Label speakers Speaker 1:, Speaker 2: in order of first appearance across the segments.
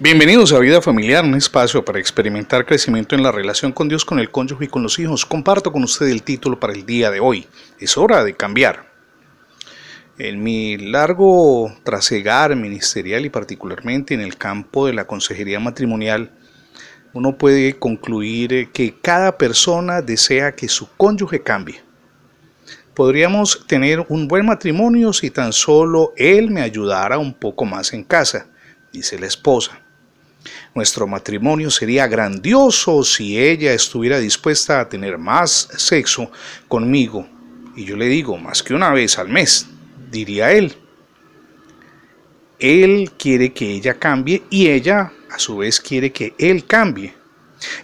Speaker 1: Bienvenidos a Vida Familiar, un espacio para experimentar crecimiento en la relación con Dios, con el cónyuge y con los hijos. Comparto con usted el título para el día de hoy. Es hora de cambiar. En mi largo trasegar ministerial y particularmente en el campo de la consejería matrimonial, uno puede concluir que cada persona desea que su cónyuge cambie. Podríamos tener un buen matrimonio si tan solo él me ayudara un poco más en casa, dice la esposa. Nuestro matrimonio sería grandioso si ella estuviera dispuesta a tener más sexo conmigo. Y yo le digo, más que una vez al mes, diría él. Él quiere que ella cambie y ella a su vez quiere que él cambie.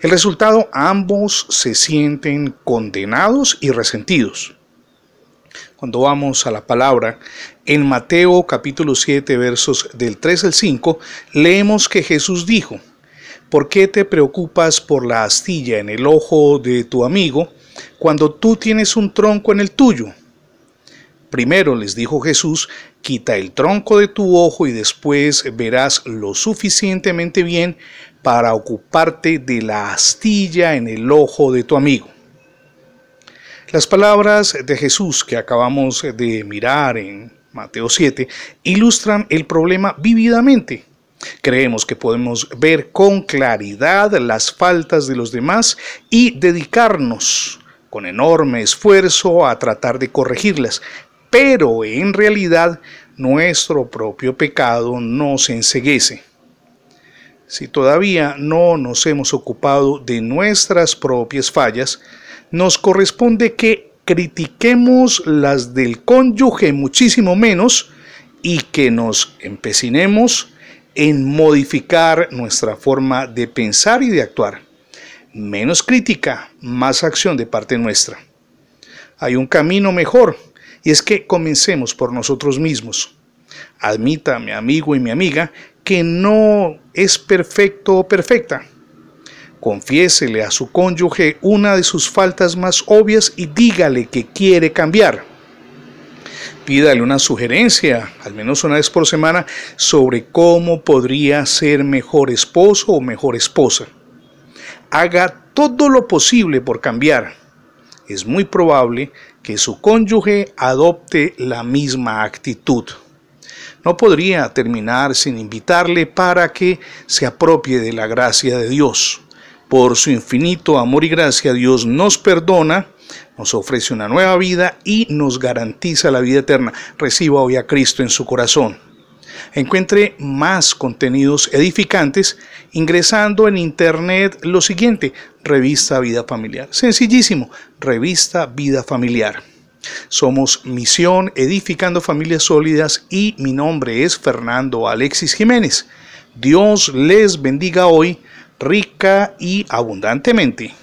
Speaker 1: El resultado, ambos se sienten condenados y resentidos. Cuando vamos a la palabra, en Mateo capítulo 7 versos del 3 al 5, leemos que Jesús dijo, ¿por qué te preocupas por la astilla en el ojo de tu amigo cuando tú tienes un tronco en el tuyo? Primero les dijo Jesús, quita el tronco de tu ojo y después verás lo suficientemente bien para ocuparte de la astilla en el ojo de tu amigo. Las palabras de Jesús que acabamos de mirar en Mateo 7 ilustran el problema vividamente. Creemos que podemos ver con claridad las faltas de los demás y dedicarnos con enorme esfuerzo a tratar de corregirlas, pero en realidad nuestro propio pecado nos enseguece. Si todavía no nos hemos ocupado de nuestras propias fallas, nos corresponde que critiquemos las del cónyuge muchísimo menos y que nos empecinemos en modificar nuestra forma de pensar y de actuar. Menos crítica, más acción de parte nuestra. Hay un camino mejor y es que comencemos por nosotros mismos. Admita, mi amigo y mi amiga, que no es perfecto o perfecta. Confiésele a su cónyuge una de sus faltas más obvias y dígale que quiere cambiar. Pídale una sugerencia, al menos una vez por semana, sobre cómo podría ser mejor esposo o mejor esposa. Haga todo lo posible por cambiar. Es muy probable que su cónyuge adopte la misma actitud. No podría terminar sin invitarle para que se apropie de la gracia de Dios. Por su infinito amor y gracia, Dios nos perdona, nos ofrece una nueva vida y nos garantiza la vida eterna. Reciba hoy a Cristo en su corazón. Encuentre más contenidos edificantes ingresando en internet lo siguiente, Revista Vida Familiar. Sencillísimo, Revista Vida Familiar. Somos Misión Edificando Familias Sólidas y mi nombre es Fernando Alexis Jiménez. Dios les bendiga hoy rica y abundantemente.